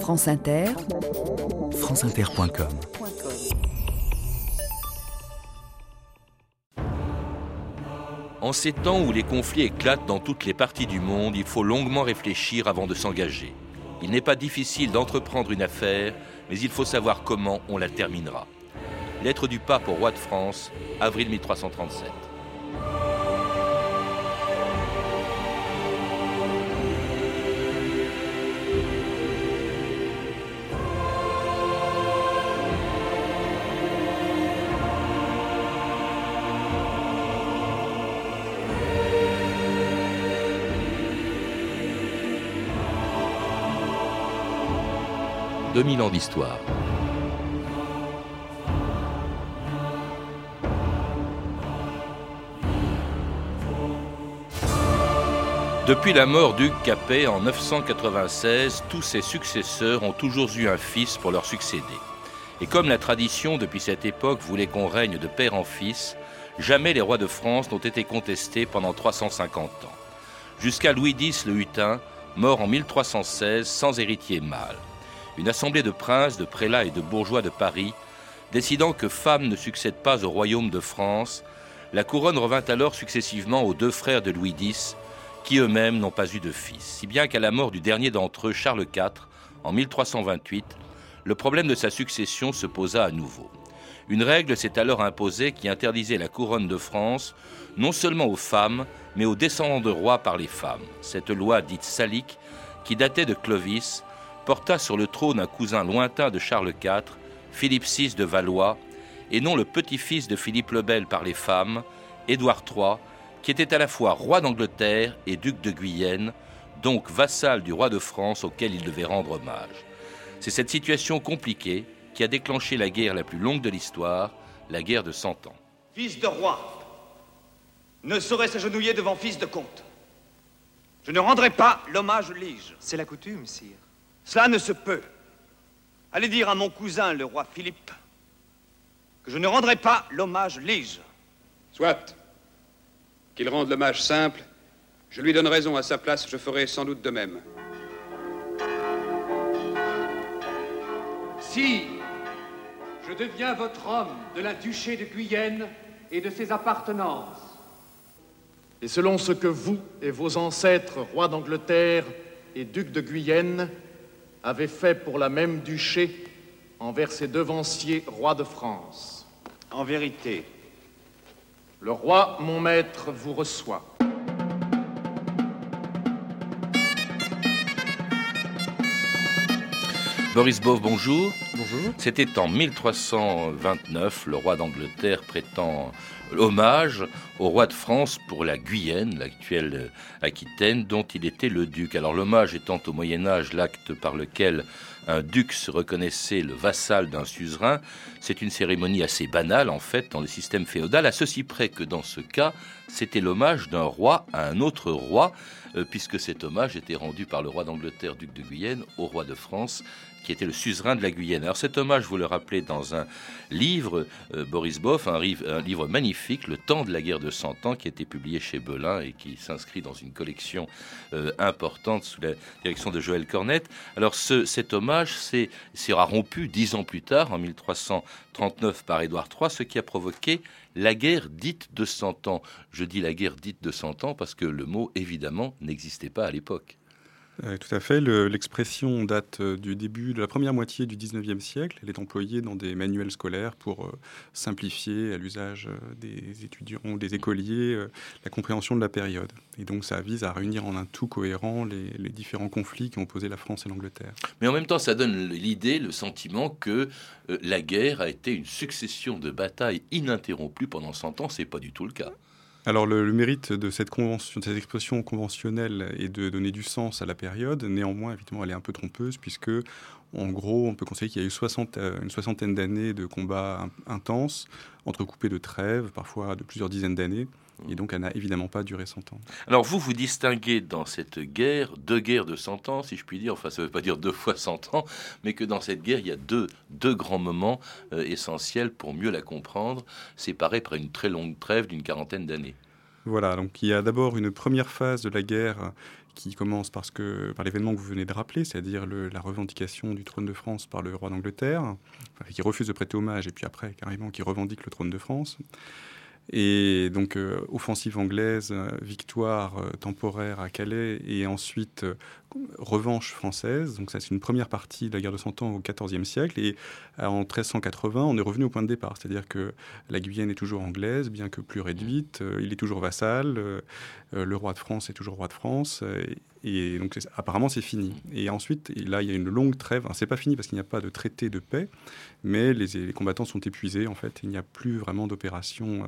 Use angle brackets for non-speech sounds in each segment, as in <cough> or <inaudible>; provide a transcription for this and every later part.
France Inter, franceinter.com En ces temps où les conflits éclatent dans toutes les parties du monde, il faut longuement réfléchir avant de s'engager. Il n'est pas difficile d'entreprendre une affaire, mais il faut savoir comment on la terminera. Lettre du pape au roi de France, avril 1337. 2000 ans d'histoire. Depuis la mort du Capet en 996, tous ses successeurs ont toujours eu un fils pour leur succéder. Et comme la tradition depuis cette époque voulait qu'on règne de père en fils, jamais les rois de France n'ont été contestés pendant 350 ans. Jusqu'à Louis X le Hutin, mort en 1316 sans héritier mâle une assemblée de princes, de prélats et de bourgeois de Paris, décidant que femme ne succède pas au royaume de France, la couronne revint alors successivement aux deux frères de Louis X, qui eux-mêmes n'ont pas eu de fils, si bien qu'à la mort du dernier d'entre eux, Charles IV, en 1328, le problème de sa succession se posa à nouveau. Une règle s'est alors imposée qui interdisait la couronne de France non seulement aux femmes, mais aux descendants de rois par les femmes. Cette loi dite salique, qui datait de Clovis, porta sur le trône un cousin lointain de Charles IV, Philippe VI de Valois, et non le petit-fils de Philippe le Bel par les femmes, Édouard III, qui était à la fois roi d'Angleterre et duc de Guyenne, donc vassal du roi de France auquel il devait rendre hommage. C'est cette situation compliquée qui a déclenché la guerre la plus longue de l'histoire, la guerre de Cent Ans. Fils de roi ne saurait s'agenouiller devant fils de comte. Je ne rendrai pas l'hommage lige. C'est la coutume, sire. Cela ne se peut. Allez dire à mon cousin, le roi Philippe, que je ne rendrai pas l'hommage lige. Soit. Qu'il rende l'hommage simple. Je lui donne raison à sa place, je ferai sans doute de même. Si je deviens votre homme de la duché de Guyenne et de ses appartenances. Et selon ce que vous et vos ancêtres, rois d'Angleterre et ducs de Guyenne, avait fait pour la même duché envers ses devanciers rois de France. En vérité, le roi, mon maître, vous reçoit. Boris Bove, bonjour. Bonjour. C'était en 1329, le roi d'Angleterre prétend hommage au roi de France pour la Guyenne, l'actuelle Aquitaine, dont il était le duc. Alors l'hommage étant au Moyen Âge l'acte par lequel un duc se reconnaissait le vassal d'un suzerain, c'est une cérémonie assez banale en fait dans le système féodal, à ceci près que dans ce cas, c'était l'hommage d'un roi à un autre roi, euh, puisque cet hommage était rendu par le roi d'Angleterre, duc de Guyenne, au roi de France, qui était le suzerain de la Guyenne. Alors cet hommage, vous le rappelez dans un livre, euh, Boris Boff, un, livre magnifique, Le temps de la guerre de Cent Ans, qui a été publié chez Belin et qui s'inscrit dans une collection euh, importante sous la direction de Joël Cornette. Alors ce, cet hommage sera rompu dix ans plus tard, en 1339, par Édouard III, ce qui a provoqué la guerre dite de Cent Ans. Je dis la guerre dite de Cent Ans parce que le mot, évidemment, n'existait pas à l'époque. Euh, tout à fait. L'expression date euh, du début de la première moitié du 19e siècle. Elle est employée dans des manuels scolaires pour euh, simplifier à l'usage des étudiants ou des écoliers la compréhension de la période. Et donc ça vise à réunir en un tout cohérent les, différents conflits qui ont opposé la France et l'Angleterre. Mais en même temps, ça donne l'idée, le sentiment que la guerre a été une succession de batailles ininterrompues pendant 100 ans. C'est pas du tout le cas. Alors le, mérite de cette, expression conventionnelle est de donner du sens à la période. Néanmoins, évidemment, elle est un peu trompeuse puisque, en gros, on peut constater qu'il y a eu 60, euh, une soixantaine d'années de combats intenses, entrecoupés de trêves, parfois de plusieurs dizaines d'années. Et donc, elle n'a évidemment pas duré 100 ans. Alors, vous, vous distinguez dans cette guerre deux guerres de 100 ans, si je puis dire. Enfin, ça ne veut pas dire deux fois 100 ans, mais que dans cette guerre, il y a deux, deux grands moments euh, essentiels pour mieux la comprendre, séparés par une très longue trêve d'une quarantaine d'années. Voilà, donc il y a d'abord une première phase de la guerre qui commence parce que, par l'événement que vous venez de rappeler, c'est-à-dire la revendication du trône de France par le roi d'Angleterre, qui refuse de prêter hommage et puis après carrément qui revendique le trône de France. Et donc, euh, offensive anglaise, euh, victoire euh, temporaire à Calais, et ensuite revanche française. Donc, ça, c'est une première partie de la guerre de Cent Ans au XIVe siècle. Et en 1380, on est revenu au point de départ. C'est-à-dire que la Guyenne est toujours anglaise, bien que plus réduite. il est toujours vassal. le roi de France est toujours roi de France. Donc apparemment c'est fini. Et ensuite, là, il y a une longue trêve. C'est pas fini parce qu'il n'y a pas de traité de paix, mais les, combattants sont épuisés en fait. Il n'y a plus vraiment d'opérations euh,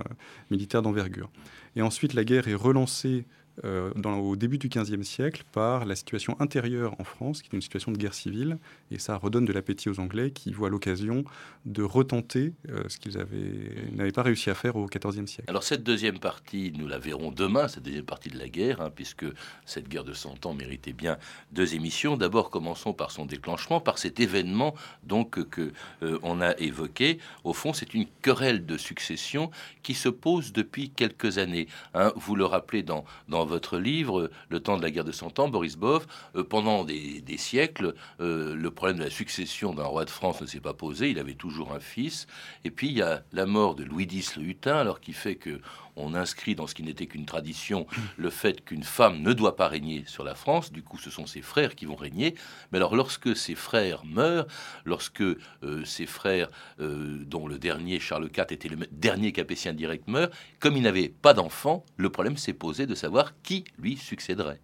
militaires d'envergure. Et ensuite, la guerre est relancée euh, au début du XVe siècle par la situation intérieure en France, qui est une situation de guerre civile, et ça redonne de l'appétit aux Anglais qui voient l'occasion de retenter euh, ce qu'ils n'avaient pas réussi à faire au XIVe siècle. Alors cette deuxième partie, nous la verrons demain, cette deuxième partie de la guerre, hein, puisque cette guerre de Cent Ans méritait bien deux émissions. D'abord, commençons par son déclenchement, par cet événement donc que euh, on a évoqué. Au fond, c'est une querelle de succession qui se pose depuis quelques années. Hein. Vous le rappelez dans, dans votre livre, Le temps de la guerre de Cent Ans, Boris Boff, euh, pendant des, siècles, euh, le problème de la succession d'un roi de France ne s'est pas posé. Il avait toujours un fils. Et puis il y a la mort de Louis X le Hutin, alors qui fait que on inscrit dans ce qui n'était qu'une tradition le fait qu'une femme ne doit pas régner sur la France. Du coup, ce sont ses frères qui vont régner. Mais alors, lorsque ses frères meurent, lorsque euh, ses frères, euh, dont le dernier, Charles IV, était le dernier capétien direct, meurt, comme il n'avait pas d'enfant, le problème s'est posé de savoir qui lui succéderait.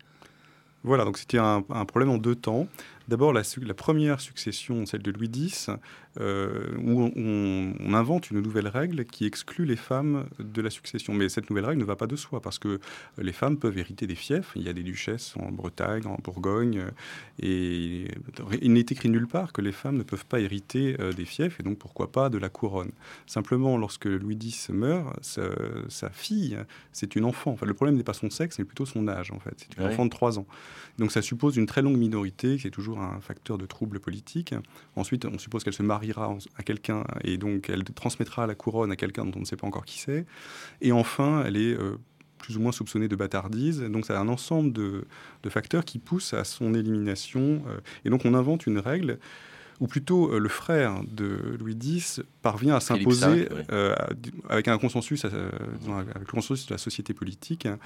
Voilà, donc c'était un, problème en deux temps. D'abord, la, la, première succession, celle de Louis X, euh, où on, invente une nouvelle règle qui exclut les femmes de la succession. Mais cette nouvelle règle ne va pas de soi, parce que les femmes peuvent hériter des fiefs. Il y a des duchesses en Bretagne, en Bourgogne, et il n'est écrit nulle part que les femmes ne peuvent pas hériter euh, des fiefs, et donc pourquoi pas de la couronne. Simplement, lorsque Louis X meurt, sa, fille, c'est une enfant. Enfin, le problème n'est pas son sexe, mais plutôt son âge, en fait. C'est une enfant de 3 ans. Donc ça suppose une très longue minorité, qui est toujours un facteur de trouble politique. Ensuite, on suppose qu'elle se à quelqu'un et donc elle transmettra la couronne à quelqu'un dont on ne sait pas encore qui c'est. Et enfin, elle est euh, plus ou moins soupçonnée de bâtardise. Donc, c'est un ensemble de, facteurs qui poussent à son élimination. Euh, et donc, on invente une règle ou plutôt euh, le frère de Louis X parvient à s'imposer euh, avec un consensus, euh, avec le consensus de la société politique. Hein.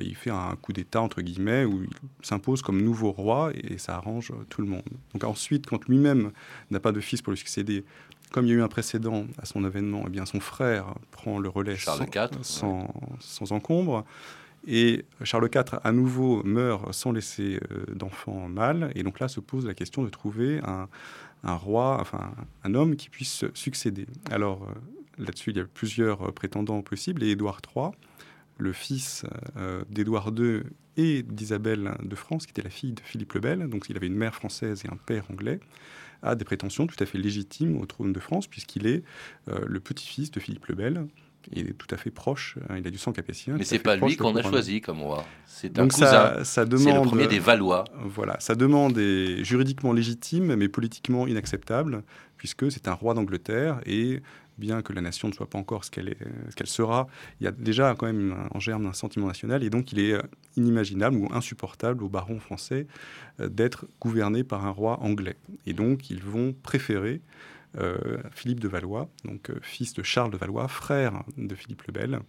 il fait un coup d'État entre guillemets où il s'impose comme nouveau roi et ça arrange tout le monde. Donc ensuite, quand lui-même n'a pas de fils pour lui succéder, comme il y a eu un précédent à son avènement, eh bien son frère prend le relais Charles sans, sans, encombre. Et Charles IV, à nouveau, meurt sans laisser d'enfant mâle. Et donc là se pose la question de trouver un, un roi, enfin un homme qui puisse succéder. Alors euh, là-dessus, il y a plusieurs euh, prétendants possibles. Et Édouard III, le fils euh, d'Édouard II et d'Isabelle de France, qui était la fille de Philippe le Bel, donc il avait une mère française et un père anglais, a des prétentions tout à fait légitimes au trône de France, puisqu'il est le petit-fils de Philippe le Bel, il est tout à fait proche. Hein, il a du sang capétien. Mais c'est pas lui qu'on a choisi comme roi. C'est un cousin. Ça, demande. C'est le premier des Valois. Voilà, sa demande est juridiquement légitime, mais politiquement inacceptable, puisque c'est un roi d'Angleterre et bien que la nation ne soit pas encore ce qu'elle qu'elle sera, il y a déjà quand même en germe un sentiment national, et donc il est euh, inimaginable ou insupportable aux barons français euh, d'être gouverné par un roi anglais. Et donc ils vont préférer euh, Philippe de Valois, donc euh, fils de Charles de Valois, frère de Philippe le Bel,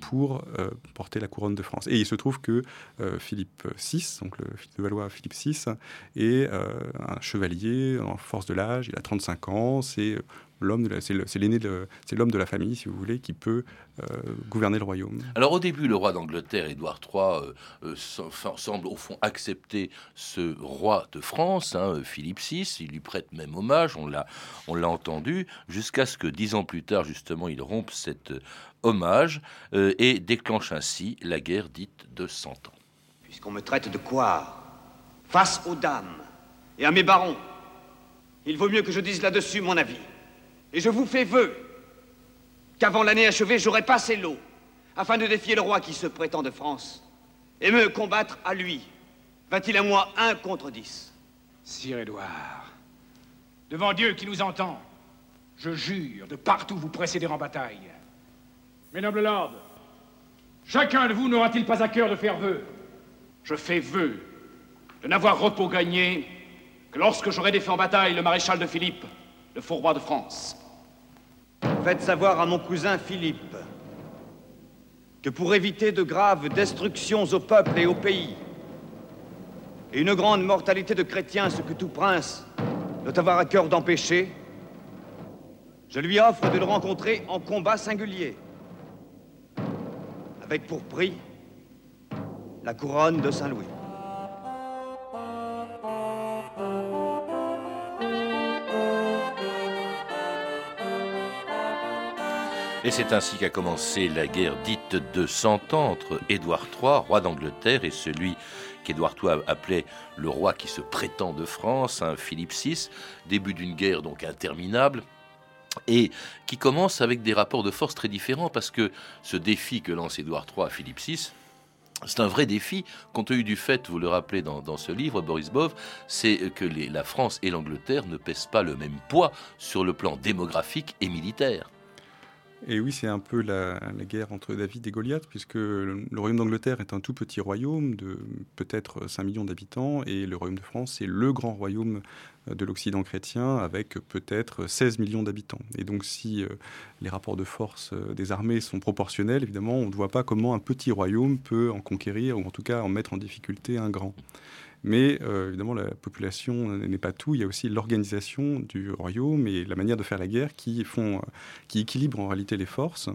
pour euh, porter la couronne de France. Et il se trouve que Philippe VI, donc le fils de Valois Philippe VI, est un chevalier en force de l'âge, il a 35 ans, c'est l'homme, c'est l'aîné, c'est l'homme de la famille, si vous voulez, qui peut euh, gouverner le royaume. Alors au début, le roi d'Angleterre, Édouard III, euh, euh, semble au fond accepter ce roi de France, hein, Philippe VI. Il lui prête même hommage, on l'a, on l'a entendu, jusqu'à ce que dix ans plus tard, justement, il rompe cet hommage et déclenche ainsi la guerre dite de Cent Ans. Puisqu'on me traite de quoi face aux dames et à mes barons, il vaut mieux que je dise là-dessus mon avis. Et je vous fais vœu qu'avant l'année achevée, j'aurai passé l'eau, afin de défier le roi qui se prétend de France, et me combattre à lui. Va-t-il à moi un contre dix? Sire Édouard, devant Dieu qui nous entend, je jure de partout vous précéder en bataille. Mes nobles lords, chacun de vous n'aura-t-il pas à cœur de faire vœu? Je fais vœu de n'avoir repos gagné que lorsque j'aurai défait en bataille le maréchal de Philippe, le faux roi de France. Faites savoir à mon cousin Philippe que pour éviter de graves destructions au peuple et au pays, et une grande mortalité de chrétiens, ce que tout prince doit avoir à cœur d'empêcher, je lui offre de le rencontrer en combat singulier, avec pour prix la couronne de Saint-Louis. Et c'est ainsi qu'a commencé la guerre dite de Cent Ans entre Édouard III, roi d'Angleterre, et celui qu'Édouard III appelait le roi qui se prétend de France, hein, Philippe VI. Début d'une guerre donc interminable, et qui commence avec des rapports de force très différents parce que ce défi que lance Édouard III à Philippe VI, c'est un vrai défi, compte tenu du fait, vous le rappelez dans, ce livre, Boris Bov, c'est que la France et l'Angleterre ne pèsent pas le même poids sur le plan démographique et militaire. Et oui, c'est un peu la, guerre entre David et Goliath, puisque le, royaume d'Angleterre est un tout petit royaume de peut-être 5 millions d'habitants, et le royaume de France, c'est le grand royaume euh, de l'Occident chrétien, avec peut-être 16 millions d'habitants. Et donc si euh, les rapports de force euh, des armées sont proportionnels, évidemment, on ne voit pas comment un petit royaume peut en conquérir, ou en tout cas en mettre en difficulté un grand. Mais euh, évidemment, la population n'est pas tout. Il y a aussi l'organisation du royaume et la manière de faire la guerre qui, font, euh, qui équilibrent en réalité les forces.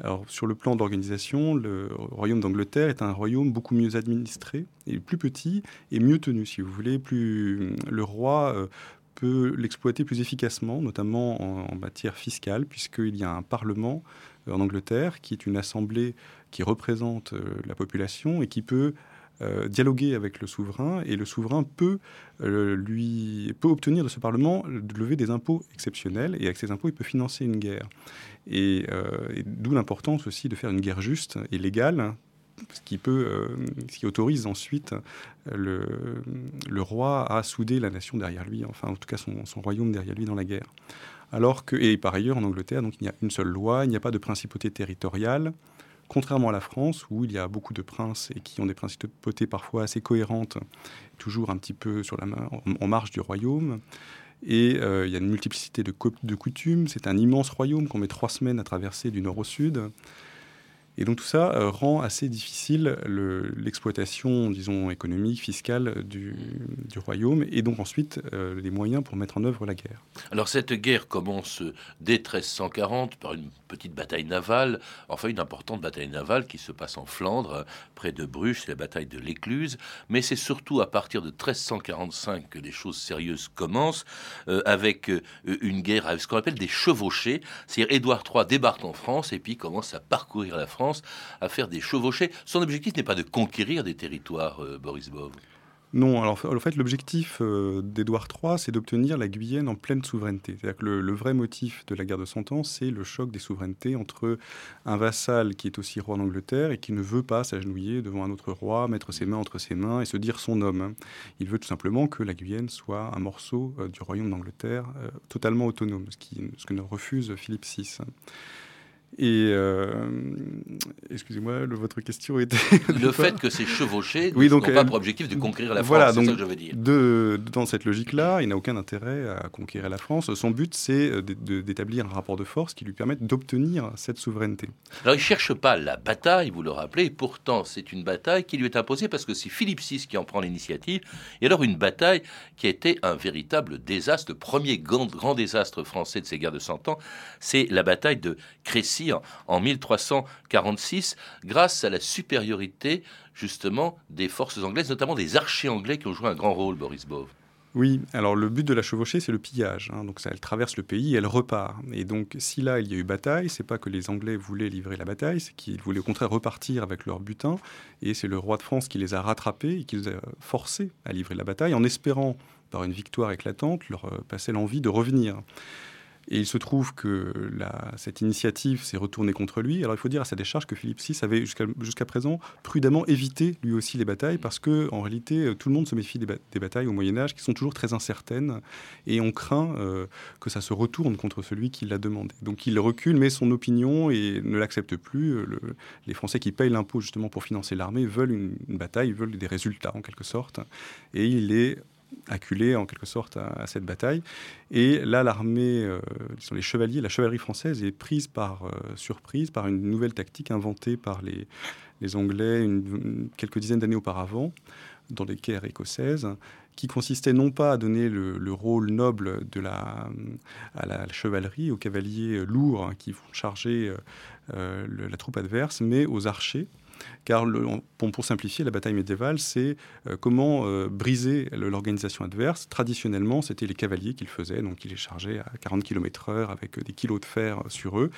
Alors, sur le plan d'organisation, le royaume d'Angleterre est un royaume beaucoup mieux administré et plus petit et mieux tenu, si vous voulez. Plus, le roi euh, peut l'exploiter plus efficacement, notamment en, en matière fiscale, puisqu'il y a un parlement en Angleterre qui est une assemblée qui représente la population et qui peut euh, dialoguer avec le souverain et le souverain peut, euh, lui, peut obtenir de ce Parlement de lever des impôts exceptionnels et avec ces impôts il peut financer une guerre. Et, euh, d'où l'importance aussi de faire une guerre juste et légale ce qui, peut, ce qui autorise ensuite le, le, roi à souder la nation derrière lui, enfin en tout cas son, son, royaume derrière lui dans la guerre. Alors que, et par ailleurs en Angleterre, donc, il y a une seule loi, il n'y a pas de principauté territoriale, contrairement à la France, où il y a beaucoup de princes et qui ont des principautés parfois assez cohérentes, toujours un petit peu sur la en, marge du royaume. Et euh, il y a une multiplicité de coutumes. C'est un immense royaume qu'on met trois semaines à traverser du nord au sud. Et donc tout ça euh, rend assez difficile l'exploitation, disons, économique, fiscale du, royaume, et donc ensuite euh, les moyens pour mettre en œuvre la guerre. Alors cette guerre commence dès 1340 par une petite bataille navale, enfin une importante bataille navale qui se passe en Flandre, près de Bruges, la bataille de l'Écluse, mais c'est surtout à partir de 1345 que les choses sérieuses commencent, euh, avec une guerre avec ce qu'on appelle des chevauchés, c'est-à-dire Édouard III débarque en France et puis commence à parcourir la France à faire des chevauchés. Son objectif n'est pas de conquérir des territoires, euh, Boris Bov. Non, alors en fait, l'objectif euh, d'Édouard III, c'est d'obtenir la Guyenne en pleine souveraineté. C'est-à-dire que le, vrai motif de la guerre de Cent Ans, c'est le choc des souverainetés entre un vassal qui est aussi roi d'Angleterre et qui ne veut pas s'agenouiller devant un autre roi, mettre ses mains entre ses mains et se dire son homme. Hein. Il veut tout simplement que la Guyenne soit un morceau euh, du royaume d'Angleterre totalement autonome, ce, qui, ce que ne refuse Philippe VI. Et euh, excusez-moi, votre question était le <laughs> fait que ces chevauchés oui, n'ont pas pour objectif de conquérir la France. Voilà, donc ça que je veux dire. De, dans cette logique-là, il n'a aucun intérêt à conquérir la France. Son but, c'est euh, d'établir un rapport de force qui lui permette d'obtenir cette souveraineté. Alors, il cherche pas la bataille, vous le rappelez. Et pourtant, c'est une bataille qui lui est imposée parce que c'est Philippe VI qui en prend l'initiative. Et alors, une bataille qui a été un véritable désastre, le premier grand, grand désastre français de ces guerres de Cent Ans, c'est la bataille de Crécy en, 1346 grâce à la supériorité justement des forces anglaises, notamment des archers anglais qui ont joué un grand rôle, Boris Bove. Oui, alors le but de la chevauchée, c'est le pillage. Hein. Donc ça, elle traverse le pays elle repart. Et donc si là, il y a eu bataille, c'est pas que les Anglais voulaient livrer la bataille, c'est qu'ils voulaient au contraire repartir avec leur butin. Et c'est le roi de France qui les a rattrapés et qui les a forcés à livrer la bataille en espérant, par une victoire éclatante, leur euh, passer l'envie de revenir. Et il se trouve que cette initiative s'est retournée contre lui. Alors il faut dire à sa décharge que Philippe VI avait jusqu'à présent prudemment évité lui aussi les batailles parce que en réalité tout le monde se méfie des, batailles au Moyen Âge qui sont toujours très incertaines et on craint euh, que ça se retourne contre celui qui l'a demandé. Donc il recule, met son opinion et ne l'accepte plus. Le, les Français qui payent l'impôt justement pour financer l'armée veulent une, une bataille, veulent des résultats en quelque sorte. Et il est acculé en quelque sorte à, cette bataille. Et là, l'armée, euh, les chevaliers, la chevalerie française est prise par euh, surprise par une nouvelle tactique inventée par les, Anglais quelques dizaines d'années auparavant dans les guerres écossaises, qui consistait non pas à donner le, le rôle noble de la, à la chevalerie, aux cavaliers lourds hein, qui vont charger euh, la troupe adverse, mais aux archers car le, pour, simplifier, la bataille médiévale, c'est euh, comment euh, briser l'organisation adverse. Traditionnellement, c'était les cavaliers qui le faisaient, donc ils les chargeaient à 40 km/h avec euh, des kilos de fer sur eux,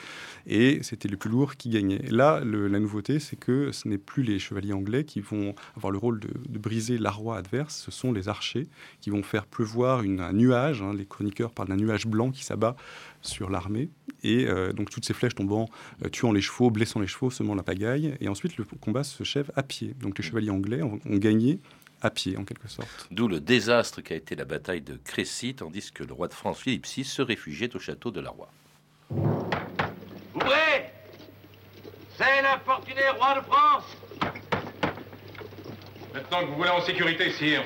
et c'était les plus lourds qui gagnaient. Là, la nouveauté, c'est que ce n'est plus les chevaliers anglais qui vont avoir le rôle de, de briser la roi adverse, ce sont les archers qui vont faire pleuvoir un nuage. Hein, les chroniqueurs parlent d'un nuage blanc qui s'abat sur l'armée, et donc toutes ces flèches tombant, tuant les chevaux, blessant les chevaux, semant la pagaille, et ensuite le combat se chève à pied. Donc les chevaliers anglais ont, ont gagné à pied, en quelque sorte. D'où le désastre qu'a été la bataille de Crécy, tandis que le roi de France, Philippe VI, se réfugiait au château de la Roi. Ouvrez C'est l'infortuné roi de France Maintenant que vous voilà en sécurité, sire,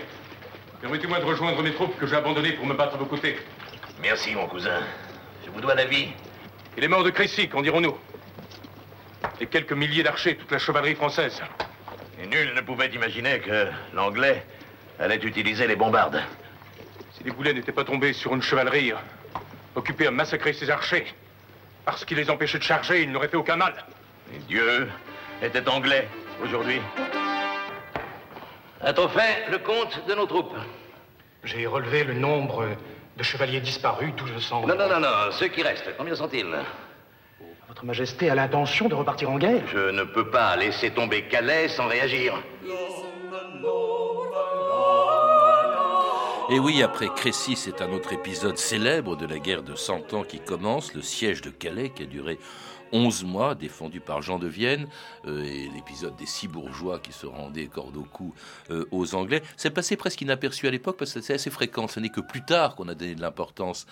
permettez-moi de rejoindre mes troupes que j'ai abandonnées pour me battre à vos côtés. Merci, mon cousin. Je vous dois la vie. Il est mort de Crécy, qu'en dirons-nous? Et quelques milliers d'archers, toute la chevalerie française. Et nul ne pouvait imaginer que l'anglais allait utiliser les bombardes. Si les boulets n'étaient pas tombés sur une chevalerie occupée à massacrer ses archers, parce qu'il les empêchait de charger, il n'aurait fait aucun mal. Et Dieu était anglais aujourd'hui. A-t-on fait le compte de nos troupes J'ai relevé le nombre de chevaliers disparus, 1200. Non, non, non, non, ceux qui restent, combien sont-ils? Votre Majesté a l'intention de repartir en guerre Je ne peux pas laisser tomber Calais sans réagir. Et oui, après Crécy, c'est un autre épisode célèbre de la guerre de Cent Ans qui commence, le siège de Calais qui a duré 11 mois, défendu par Jean de Vienne, euh, et l'épisode des six bourgeois qui se rendaient corde au cou euh, aux Anglais. C'est passé presque inaperçu à l'époque parce que c'est assez fréquent. Ce n'est que plus tard qu'on a donné de l'importance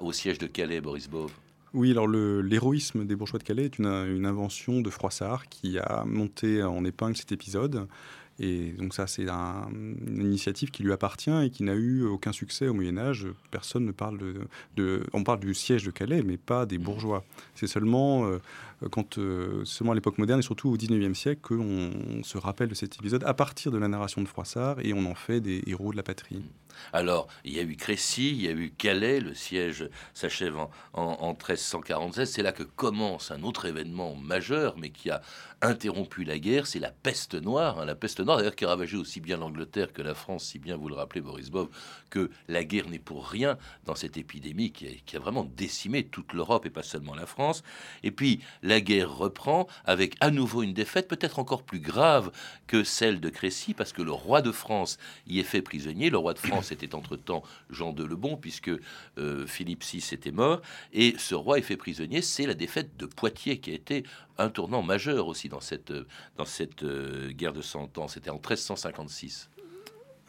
au siège de Calais, Boris Bove. Oui, alors l'héroïsme des bourgeois de Calais est une, une, invention de Froissart qui a monté en épingle cet épisode. Et donc ça, c'est un, une initiative qui lui appartient et qui n'a eu aucun succès au Moyen Âge. Personne ne parle de, de, On parle du siège de Calais, mais pas des bourgeois. C'est seulement euh, quand euh, seulement à l'époque moderne et surtout au XIXe siècle qu'on se rappelle de cet épisode à partir de la narration de Froissart et on en fait des héros de la patrie. Alors, il y a eu Crécy, il y a eu Calais, le siège s'achève en, en, en 1347. C'est là que commence un autre événement majeur, mais qui a interrompu la guerre, c'est la peste noire. Hein, la peste noire, d'ailleurs, qui ravageait aussi bien l'Angleterre que la France, si bien vous le rappelez, Boris Bov, que la guerre n'est pour rien dans cette épidémie qui a, qui a vraiment décimé toute l'Europe et pas seulement la France. Et puis, la guerre reprend avec à nouveau une défaite, peut-être encore plus grave que celle de Crécy, parce que le roi de France y est fait prisonnier. Le roi de France était entre-temps Jean de Lebon, puisque euh, Philippe VI était mort, et ce roi est fait prisonnier. C'est la défaite de Poitiers qui a été un tournant majeur aussi dans cette, dans cette euh, guerre de Cent Ans. C'était en 1356.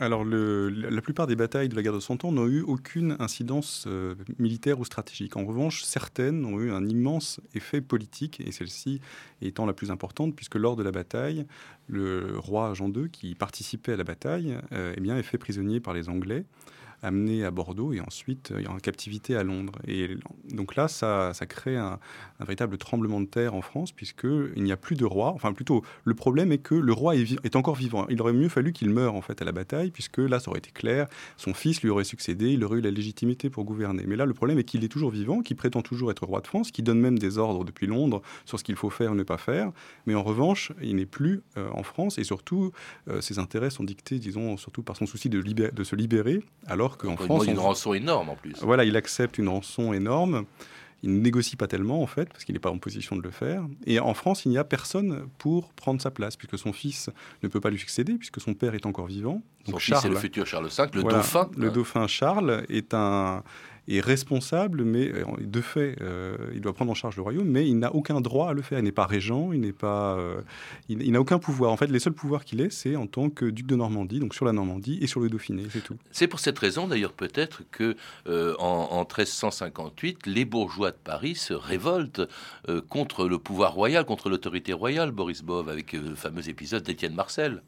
Alors, la plupart des batailles de la guerre de Cent Ans n'ont eu aucune incidence euh, militaire ou stratégique. En revanche, certaines ont eu un immense effet politique, et celle-ci étant la plus importante, puisque lors de la bataille, le roi Jean II, qui participait à la bataille, euh, eh bien, est fait prisonnier par les Anglais amené à Bordeaux et ensuite euh, en captivité à Londres. Et donc là, ça, ça crée un, véritable tremblement de terre en France, puisqu'il n'y a plus de roi. Enfin, plutôt, le problème est que le roi est, est encore vivant. Il aurait mieux fallu qu'il meure en fait à la bataille, puisque là, ça aurait été clair. Son fils lui aurait succédé, il aurait eu la légitimité pour gouverner. Mais là, le problème est qu'il est toujours vivant, qu'il prétend toujours être roi de France, qui donne même des ordres depuis Londres sur ce qu'il faut faire ou ne pas faire. Mais en revanche, il n'est plus euh, en France et surtout, euh, ses intérêts sont dictés, disons, surtout par son souci de, de se libérer, alors qu'en France. Une rançon énorme en plus. Voilà, il accepte une rançon énorme. Il ne négocie pas tellement, en fait, parce qu'il n'est pas en position de le faire. Et en France, il n'y a personne pour prendre sa place, puisque son fils ne peut pas lui succéder, puisque son père est encore vivant. Donc son Charles, fils est le futur Charles V, le voilà, dauphin. Le dauphin Charles est un, est responsable, mais euh, de fait, euh, il doit prendre en charge le royaume, mais il n'a aucun droit à le faire. Il n'est pas régent, il n'est pas, euh, il, n'a aucun pouvoir. En fait, les seuls pouvoirs qu'il ait, c'est en tant que duc de Normandie, donc sur la Normandie et sur le Dauphiné, c'est tout. C'est pour cette raison, d'ailleurs, peut-être que en, 1358, les bourgeois de Paris se révoltent contre le pouvoir royal, contre l'autorité royale, Boris Bove, avec le fameux épisode d'Étienne Marcel.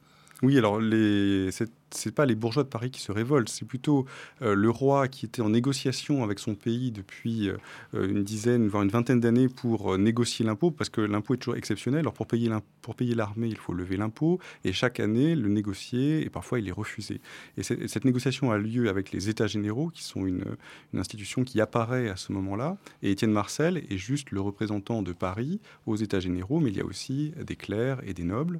Oui, alors les, c'est pas les bourgeois de Paris qui se révoltent, c'est plutôt euh, le roi qui était en négociation avec son pays depuis euh, une dizaine, voire une vingtaine d'années pour euh, négocier l'impôt, parce que l'impôt est toujours exceptionnel. Alors pour payer pour payer l'armée, il faut lever l'impôt, et chaque année le négocier, et parfois il est refusé. Et cette négociation a lieu avec les États généraux, qui sont une institution qui apparaît à ce moment-là. Et Étienne Marcel est juste le représentant de Paris aux États généraux, mais il y a aussi des clercs et des nobles.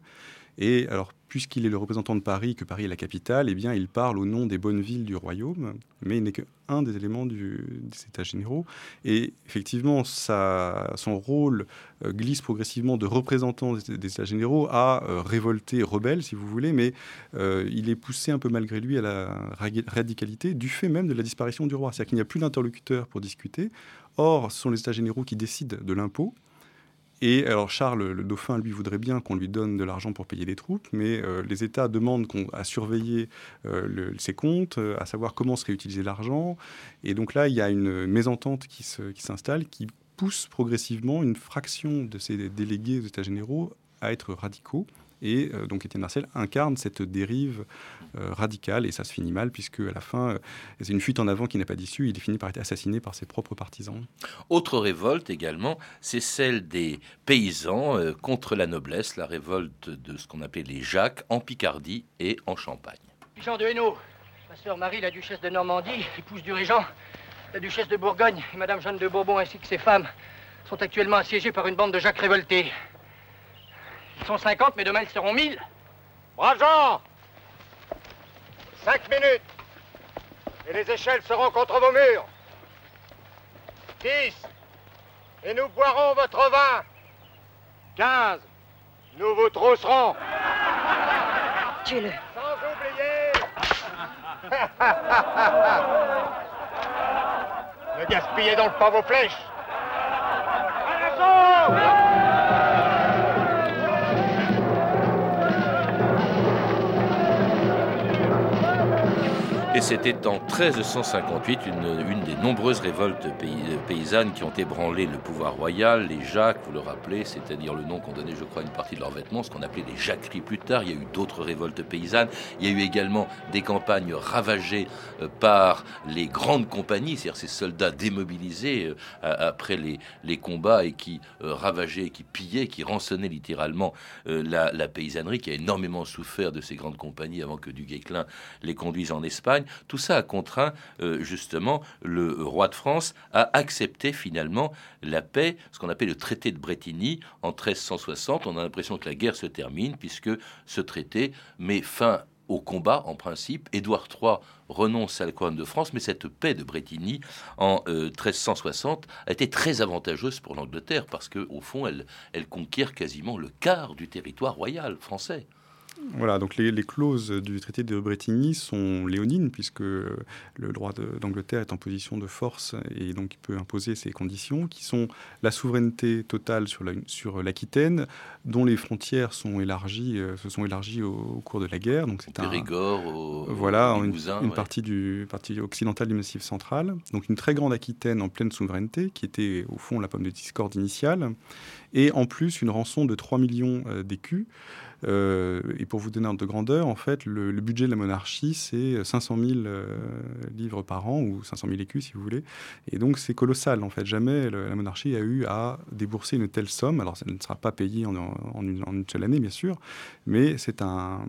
Et alors, puisqu'il est le représentant de Paris, que Paris est la capitale, eh bien, il parle au nom des bonnes villes du royaume, mais il n'est qu'un des éléments du, des États généraux. Et effectivement, son rôle euh, glisse progressivement de représentant des, États généraux à euh, révolté, rebelle, si vous voulez, mais euh, il est poussé un peu malgré lui à la radicalité du fait même de la disparition du roi. C'est-à-dire qu'il n'y a plus d'interlocuteur pour discuter. Or, ce sont les États généraux qui décident de l'impôt. Et alors Charles, le dauphin, lui voudrait bien qu'on lui donne de l'argent pour payer les troupes, mais euh, les États demandent à surveiller euh, ses comptes, euh, à savoir comment serait utilisé l'argent. Et donc là, il y a une mésentente qui s'installe, qui, qui pousse progressivement une fraction de ces délégués aux États généraux à être radicaux. Et donc Étienne Marcel incarne cette dérive euh, radical et ça se finit mal puisque à la fin, euh, c'est une fuite en avant qui n'a pas d'issue. Il finit par être assassiné par ses propres partisans. Autre révolte également, c'est celle des paysans euh, contre la noblesse, la révolte de ce qu'on appelait les Jacques en Picardie et en Champagne. Jean de Hainaut, ma sœur Marie, la duchesse de Normandie, épouse du régent, la duchesse de Bourgogne et Madame Jeanne de Bourbon ainsi que ses femmes sont actuellement assiégées par une bande de Jacques révoltés. Ils sont 50, mais demain ils seront 1000. Brave Cinq minutes. Et les échelles seront contre vos murs. Dix. Et nous boirons votre vin. Quinze. Nous vous trousserons. Tuez-le. Sans oublier. <laughs> ne gaspillez donc pas vos flèches. Et c'était en 1358 une, des nombreuses révoltes paysannes qui ont ébranlé le pouvoir royal, les Jacques, vous le rappelez, c'est-à-dire le nom qu'on donnait, je crois, une partie de leurs vêtements, ce qu'on appelait les Jacqueries plus tard. Il y a eu d'autres révoltes paysannes. Il y a eu également des campagnes ravagées euh, par les grandes compagnies, c'est-à-dire ces soldats démobilisés euh, après les, combats et qui euh, ravageaient, qui pillaient, qui rançonnaient littéralement la, la, paysannerie, qui a énormément souffert de ces grandes compagnies avant que du Guesclin les conduise en Espagne. Tout ça a contraint euh, justement le roi de France à accepter finalement la paix, ce qu'on appelle le traité de Bretigny en 1360. On a l'impression que la guerre se termine puisque ce traité met fin au combat en principe. Édouard III renonce à la couronne de France, mais cette paix de Bretigny en 1360 euh, a été très avantageuse pour l'Angleterre parce que au fond, elle, elle conquiert quasiment le quart du territoire royal français. Voilà, donc les, clauses du traité de Bretigny sont léonines, puisque le droit d'Angleterre est en position de force et donc il peut imposer ces conditions, qui sont la souveraineté totale sur l'Aquitaine, dont les frontières sont élargies, euh, se sont élargies au, cours de la guerre. Donc c'est un Périgord, au, voilà, une, partie du partie occidentale du Massif central. Donc une très grande Aquitaine en pleine souveraineté, qui était au fond la pomme de discorde initiale, et en plus une rançon de 3 millions euh, d'écus. Euh, et pour vous donner un de grandeur, en fait, le, budget de la monarchie, c'est 500 000 euh, livres par an, ou 500 000 écus, si vous voulez. Et donc, c'est colossal, en fait. Jamais la monarchie a eu à débourser une telle somme. Alors, ça ne sera pas payé en, une, seule année, bien sûr, mais c'est un...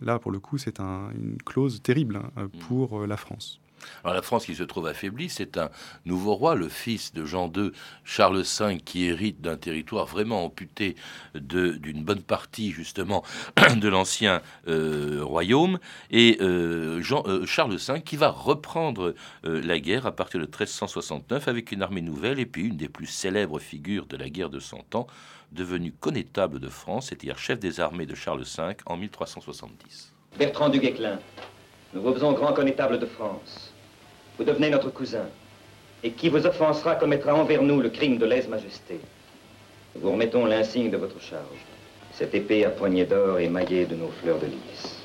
Là, pour le coup, c'est une clause terrible hein, mmh. pour la France. Alors la France qui se trouve affaiblie, c'est un nouveau roi, le fils de Jean II, Charles V, qui hérite d'un territoire vraiment amputé d'une bonne partie justement <clears throat> de l'ancien euh, royaume, et euh, euh, Charles V qui va reprendre la guerre à partir de 1369 avec une armée nouvelle et puis une des plus célèbres figures de la guerre de Cent Ans, devenu connétable de France, c'est-à-dire chef des armées de Charles V en 1370. Bertrand du Guesclin, nous vous faisons grand connétable de France. Vous devenez notre cousin. et qui vous offensera commettra envers nous le crime de lèse-majesté. Nous vous remettons l'insigne de votre charge. Cette épée à poignée d'or émaillée de nos fleurs de lys.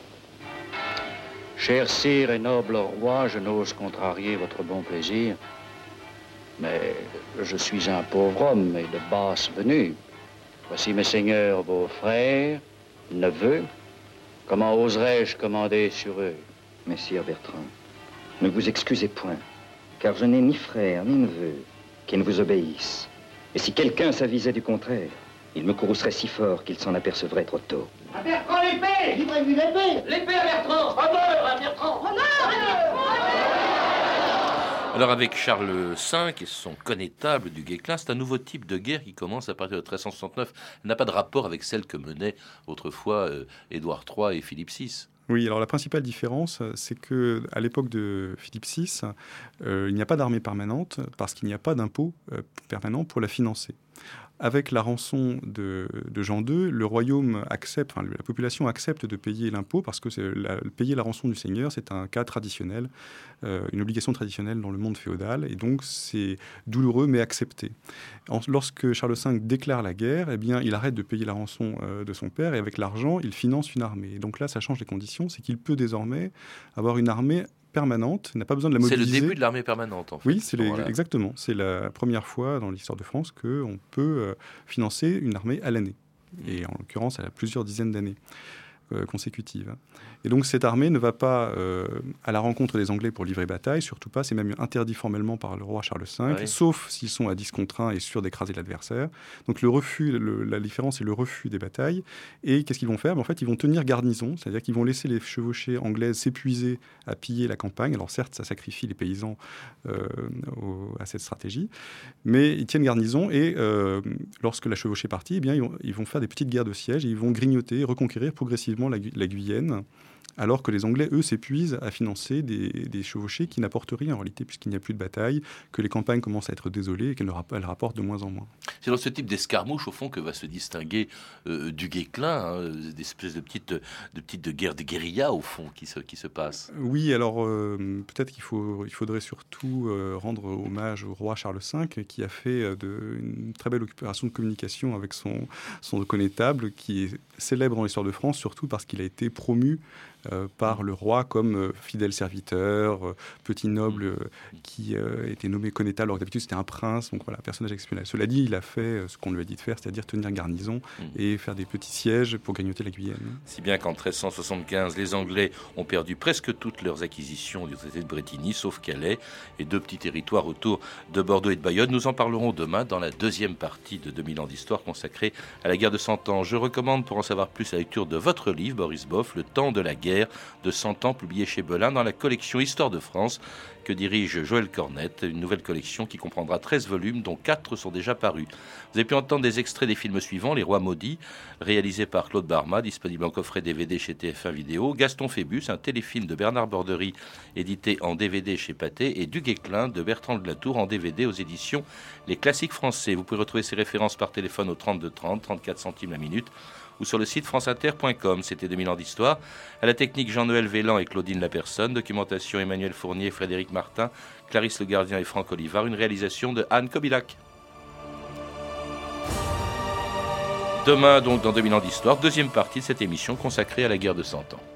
Cher sire et noble roi, je n'ose contrarier votre bon plaisir, mais je suis un pauvre homme et de basse venue. Voici mes seigneurs, vos frères, neveux. Comment oserais-je commander sur eux? Messire Bertrand, ne vous excusez point, car je n'ai ni frère ni neveu qui ne vous obéissent. Et si quelqu'un s'avisait du contraire, il me courroucerait si fort qu'il s'en apercevrait trop tôt. À Bertrand l'épée Livrez-lui l'épée L'épée à Bertrand Honneur à Bertrand Alors avec Charles V et son connétable du Guesclin, c'est un nouveau type de guerre qui commence à partir de 1369. Elle n'a pas de rapport avec celle que menaient autrefois euh, Édouard III et Philippe VI. Oui, alors la principale différence, c'est que à l'époque de Philippe VI, euh, il n'y a pas d'armée permanente parce qu'il n'y a pas d'impôt euh, permanent pour la financer avec la rançon de, Jean II, le royaume accepte, enfin, la population accepte de payer l'impôt parce que payer la rançon du seigneur, c'est un cas traditionnel, euh, une obligation traditionnelle dans le monde féodal, et donc c'est douloureux mais accepté. lorsque Charles V déclare la guerre, eh bien, il arrête de payer la rançon euh, de son père et avec l'argent, il finance une armée. Et donc là, ça change les conditions, c'est qu'il peut désormais avoir une armée permanente, n'a pas besoin de la mobiliser. C'est le début de l'armée permanente, en fait. Oui, c'est exactement. C'est la première fois dans l'histoire de France qu'on peut euh, financer une armée à l'année. Et en l'occurrence, elle a plusieurs dizaines d'années. Euh, consécutive. Et donc cette armée ne va pas euh, à la rencontre des Anglais pour livrer bataille, surtout pas, c'est même interdit formellement par le roi Charles V, sauf s'ils sont à 10 contre 1 et sûrs d'écraser l'adversaire. Donc le refus, la différence c'est le refus des batailles. Et qu'est-ce qu'ils vont faire? Ben, En fait, ils vont tenir garnison, c'est-à-dire qu'ils vont laisser les chevauchées anglaises s'épuiser à piller la campagne. Alors certes, ça sacrifie les paysans euh, à cette stratégie, mais ils tiennent garnison et lorsque la chevauchée est partie, eh bien, ils vont, ils vont faire des petites guerres de siège et ils vont grignoter, reconquérir progressivement la, la Guyenne alors que les Anglais, eux, s'épuisent à financer des, chevauchés qui n'apportent rien en réalité, puisqu'il n'y a plus de bataille, que les campagnes commencent à être désolées et qu'elles rapportent de moins en moins. C'est dans ce type d'escarmouche, au fond, que va se distinguer euh, du Guéclin, hein, des espèces de petites, de petites guerres de guérilla, au fond, qui se, qui se passent. Oui, alors euh, peut-être qu'il faut, il faudrait surtout euh, rendre hommage au roi Charles V, qui a fait de, une très belle opération de communication avec son, son connétable, qui est célèbre dans l'histoire de France, surtout parce qu'il a été promu euh, par le roi comme euh, fidèle serviteur, euh, petit noble qui était nommé connétable, alors d'habitude c'était un prince, donc voilà, personnage exceptionnel. Cela dit, il a fait ce qu'on lui a dit de faire, c'est-à-dire tenir garnison mm. et faire des petits sièges pour gagnoter la Guyenne. Si bien qu'en 1375, les Anglais ont perdu presque toutes leurs acquisitions du traité de Bretigny, sauf Calais et deux petits territoires autour de Bordeaux et de Bayonne. Nous en parlerons demain dans la deuxième partie de 2000 ans d'histoire consacrée à la guerre de Cent Ans. Je recommande pour en savoir plus la lecture de votre livre, Boris Boff, Le temps de la guerre de 100 ans publié chez Belin dans la collection Histoire de France que dirige Joël Cornette, une nouvelle collection qui comprendra 13 volumes dont 4 sont déjà parus. Vous avez pu entendre des extraits des films suivants Les Rois Maudits, réalisé par Claude Barma, disponible en coffret DVD chez TF1 Vidéo, Gaston Phébus, un téléfilm de Bernard Bordery, édité en DVD chez Pathé, et Du Guéclin de Bertrand de Latour en DVD aux éditions Les Classiques Français. Vous pouvez retrouver ces références par téléphone au 32 30, 34 centimes la minute ou sur le site franceinter.com. C'était 2000 ans d'histoire. À la technique Jean-Noël Vélan et Claudine Lapersonne. Documentation Emmanuel Fournier, Frédéric Martin, Clarisse Le Gardien et Franck Olivard. Une réalisation de Anne Kobilac. Demain, donc, dans 2000 ans d'histoire, deuxième partie de cette émission consacrée à la guerre de Cent Ans.